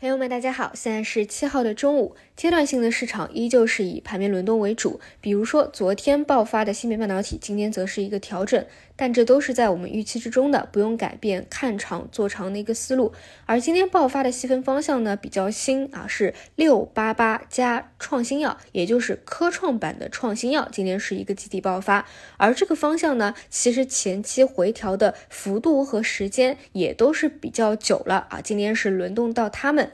朋友们，大家好，现在是七号的中午，阶段性的市场依旧是以盘面轮动为主。比如说昨天爆发的芯片半导体，今天则是一个调整，但这都是在我们预期之中的，不用改变看长做长的一个思路。而今天爆发的细分方向呢，比较新啊，是六八八加创新药，也就是科创板的创新药，今天是一个集体爆发。而这个方向呢，其实前期回调的幅度和时间也都是比较久了啊，今天是轮动到他们。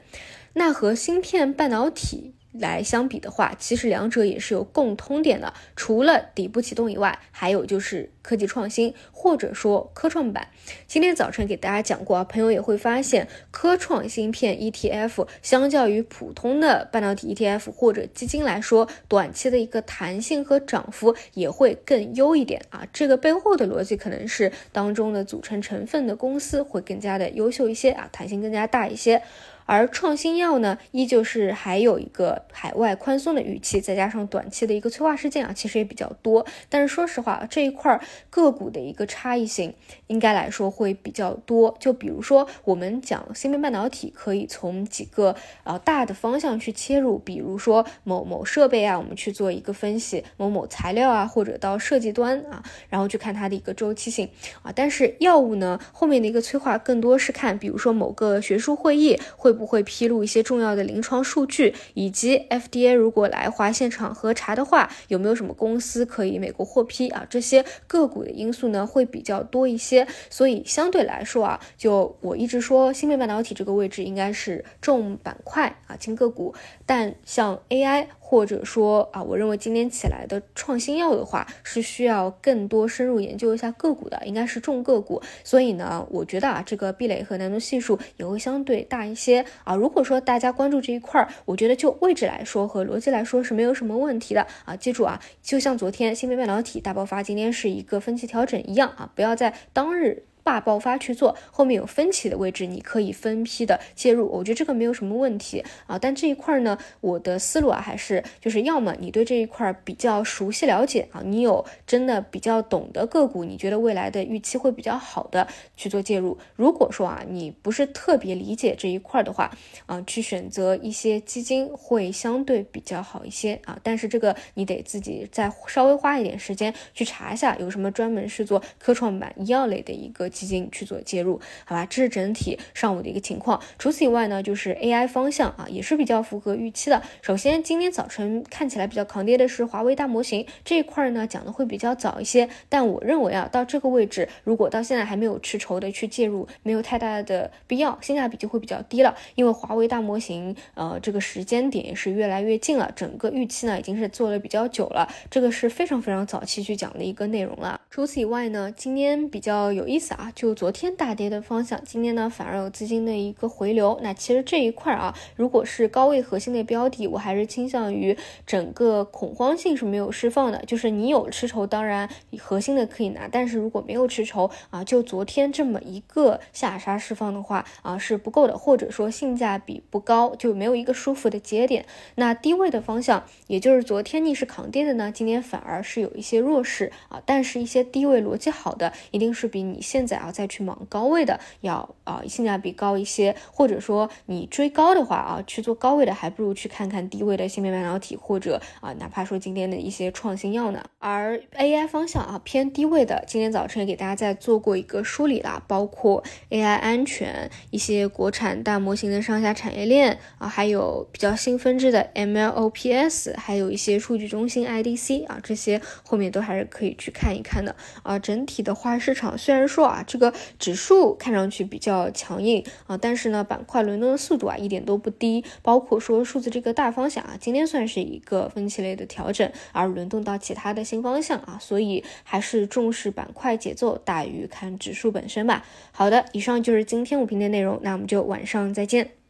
那和芯片半导体来相比的话，其实两者也是有共通点的，除了底部启动以外，还有就是科技创新或者说科创板。今天早晨给大家讲过啊，朋友也会发现，科创芯片 ETF 相较于普通的半导体 ETF 或者基金来说，短期的一个弹性和涨幅也会更优一点啊。这个背后的逻辑可能是当中的组成成分的公司会更加的优秀一些啊，弹性更加大一些。而创新药呢，依旧是还有一个海外宽松的预期，再加上短期的一个催化事件啊，其实也比较多。但是说实话，这一块个股的一个差异性，应该来说会比较多。就比如说，我们讲芯片半导体，可以从几个呃大的方向去切入，比如说某某设备啊，我们去做一个分析；某某材料啊，或者到设计端啊，然后去看它的一个周期性啊。但是药物呢，后面的一个催化更多是看，比如说某个学术会议会。不会披露一些重要的临床数据，以及 FDA 如果来华现场核查的话，有没有什么公司可以美国获批啊？这些个股的因素呢会比较多一些，所以相对来说啊，就我一直说芯片半导体这个位置应该是重板块啊轻个股，但像 AI。或者说啊，我认为今天起来的创新药的话，是需要更多深入研究一下个股的，应该是重个股。所以呢，我觉得啊，这个壁垒和难度系数也会相对大一些啊。如果说大家关注这一块儿，我觉得就位置来说和逻辑来说是没有什么问题的啊。记住啊，就像昨天芯片半导体大爆发，今天是一个分歧调整一样啊，不要在当日。大爆发去做，后面有分歧的位置，你可以分批的介入，我觉得这个没有什么问题啊。但这一块呢，我的思路啊，还是就是要么你对这一块比较熟悉了解啊，你有真的比较懂得个股，你觉得未来的预期会比较好的去做介入。如果说啊，你不是特别理解这一块的话啊，去选择一些基金会相对比较好一些啊。但是这个你得自己再稍微花一点时间去查一下，有什么专门是做科创板医药类的一个。基金去做介入，好吧，这是整体上午的一个情况。除此以外呢，就是 AI 方向啊，也是比较符合预期的。首先，今天早晨看起来比较抗跌的是华为大模型这一块呢，讲的会比较早一些。但我认为啊，到这个位置，如果到现在还没有吃筹的去介入，没有太大的必要，性价比就会比较低了。因为华为大模型，呃，这个时间点也是越来越近了，整个预期呢已经是做了比较久了，这个是非常非常早期去讲的一个内容了。除此以外呢，今天比较有意思啊。就昨天大跌的方向，今天呢反而有资金的一个回流。那其实这一块啊，如果是高位核心的标的，我还是倾向于整个恐慌性是没有释放的。就是你有吃筹，当然核心的可以拿，但是如果没有吃筹啊，就昨天这么一个下杀释放的话啊是不够的，或者说性价比不高，就没有一个舒服的节点。那低位的方向，也就是昨天逆势扛跌的呢，今天反而是有一些弱势啊，但是一些低位逻辑好的，一定是比你现在。然后再去往高位的，要啊性价比高一些，或者说你追高的话啊，去做高位的，还不如去看看低位的芯片半导体，或者啊，哪怕说今天的一些创新药呢。而 AI 方向啊偏低位的，今天早晨也给大家在做过一个梳理啦，包括 AI 安全、一些国产大模型的上下产业链啊，还有比较新分支的 MLOps，还有一些数据中心 IDC 啊，这些后面都还是可以去看一看的啊。整体的话，市场虽然说啊。这个指数看上去比较强硬啊，但是呢，板块轮动的速度啊一点都不低。包括说数字这个大方向啊，今天算是一个分歧类的调整，而轮动到其他的新方向啊，所以还是重视板块节奏大于看指数本身吧。好的，以上就是今天五评的内容，那我们就晚上再见。